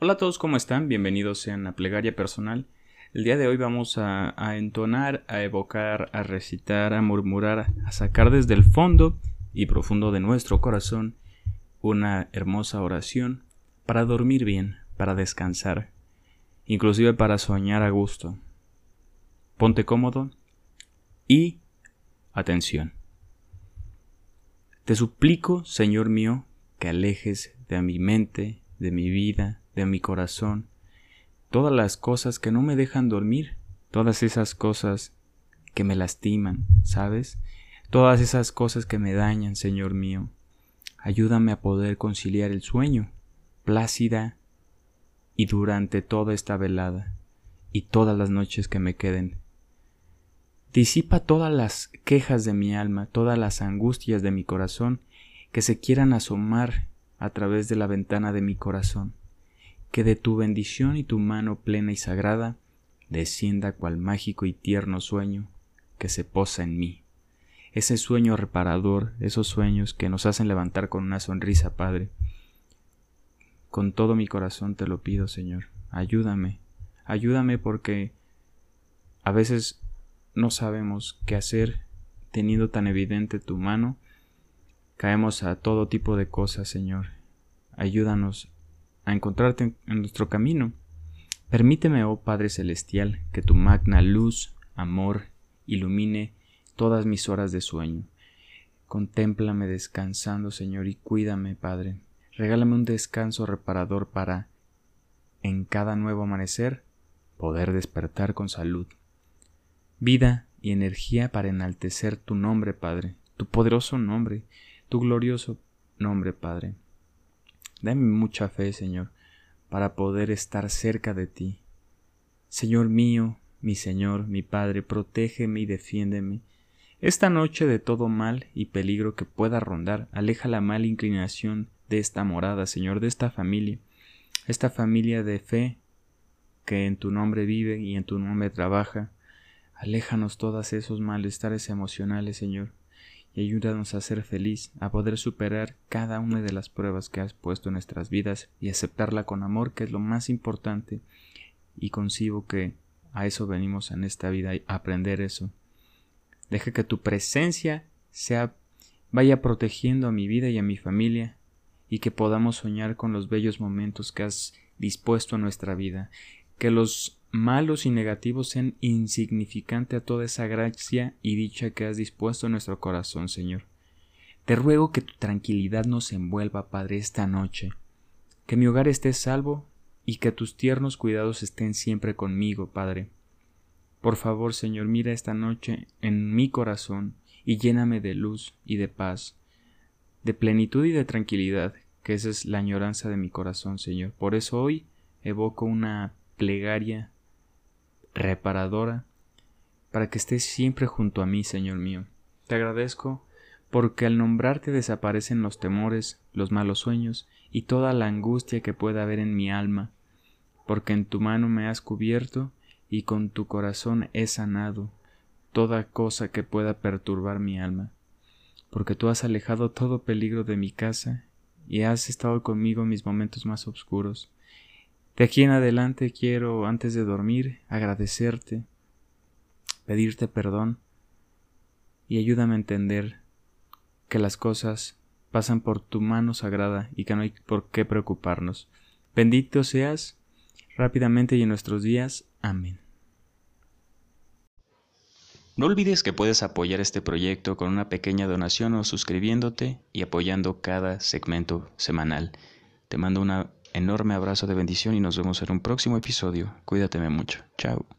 Hola a todos, ¿cómo están? Bienvenidos sean a Plegaria Personal. El día de hoy vamos a, a, entonar, a evocar, a recitar, a murmurar, a sacar desde el fondo y profundo de nuestro corazón una hermosa oración para dormir bien, para descansar, inclusive para soñar a gusto. Ponte cómodo y atención. Te suplico, Señor mío, que alejes de mi mente, de mi vida, de mi corazón, todas las cosas que no me dejan dormir, todas esas cosas que me lastiman, ¿sabes? Todas esas cosas que me dañan, Señor mío. Ayúdame a poder conciliar el sueño, plácida y durante toda esta velada y todas las noches que me queden. Disipa todas las quejas de mi alma, todas las angustias de mi corazón que se quieran asomar a través de la ventana de mi corazón que de tu bendición y tu mano plena y sagrada descienda cual mágico y tierno sueño que se posa en mí. Ese sueño reparador, esos sueños que nos hacen levantar con una sonrisa, Padre. Con todo mi corazón te lo pido, Señor. Ayúdame, ayúdame porque a veces no sabemos qué hacer teniendo tan evidente tu mano. Caemos a todo tipo de cosas, Señor. Ayúdanos a encontrarte en nuestro camino. Permíteme, oh Padre Celestial, que tu magna luz, amor, ilumine todas mis horas de sueño. Contémplame descansando, Señor, y cuídame, Padre. Regálame un descanso reparador para, en cada nuevo amanecer, poder despertar con salud. Vida y energía para enaltecer tu nombre, Padre, tu poderoso nombre, tu glorioso nombre, Padre. Dame mucha fe, Señor, para poder estar cerca de ti. Señor mío, mi Señor, mi Padre, protégeme y defiéndeme. Esta noche de todo mal y peligro que pueda rondar, aleja la mala inclinación de esta morada, Señor, de esta familia, esta familia de fe que en tu nombre vive y en tu nombre trabaja. Aléjanos todos esos malestares emocionales, Señor y ayúdanos a ser feliz, a poder superar cada una de las pruebas que has puesto en nuestras vidas y aceptarla con amor, que es lo más importante, y concibo que a eso venimos en esta vida, a aprender eso. Deja que tu presencia sea vaya protegiendo a mi vida y a mi familia, y que podamos soñar con los bellos momentos que has dispuesto a nuestra vida, que los malos y negativos sean insignificante a toda esa gracia y dicha que has dispuesto en nuestro corazón, Señor. Te ruego que tu tranquilidad nos envuelva, Padre, esta noche, que mi hogar esté salvo y que tus tiernos cuidados estén siempre conmigo, Padre. Por favor, Señor, mira esta noche en mi corazón y lléname de luz y de paz, de plenitud y de tranquilidad, que esa es la añoranza de mi corazón, Señor. Por eso hoy evoco una plegaria reparadora, para que estés siempre junto a mí, Señor mío. Te agradezco porque al nombrarte desaparecen los temores, los malos sueños y toda la angustia que pueda haber en mi alma, porque en tu mano me has cubierto y con tu corazón he sanado toda cosa que pueda perturbar mi alma, porque tú has alejado todo peligro de mi casa y has estado conmigo en mis momentos más oscuros. De aquí en adelante quiero, antes de dormir, agradecerte, pedirte perdón y ayúdame a entender que las cosas pasan por tu mano sagrada y que no hay por qué preocuparnos. Bendito seas rápidamente y en nuestros días. Amén. No olvides que puedes apoyar este proyecto con una pequeña donación o suscribiéndote y apoyando cada segmento semanal. Te mando una enorme abrazo de bendición y nos vemos en un próximo episodio. Cuídateme mucho. Chao.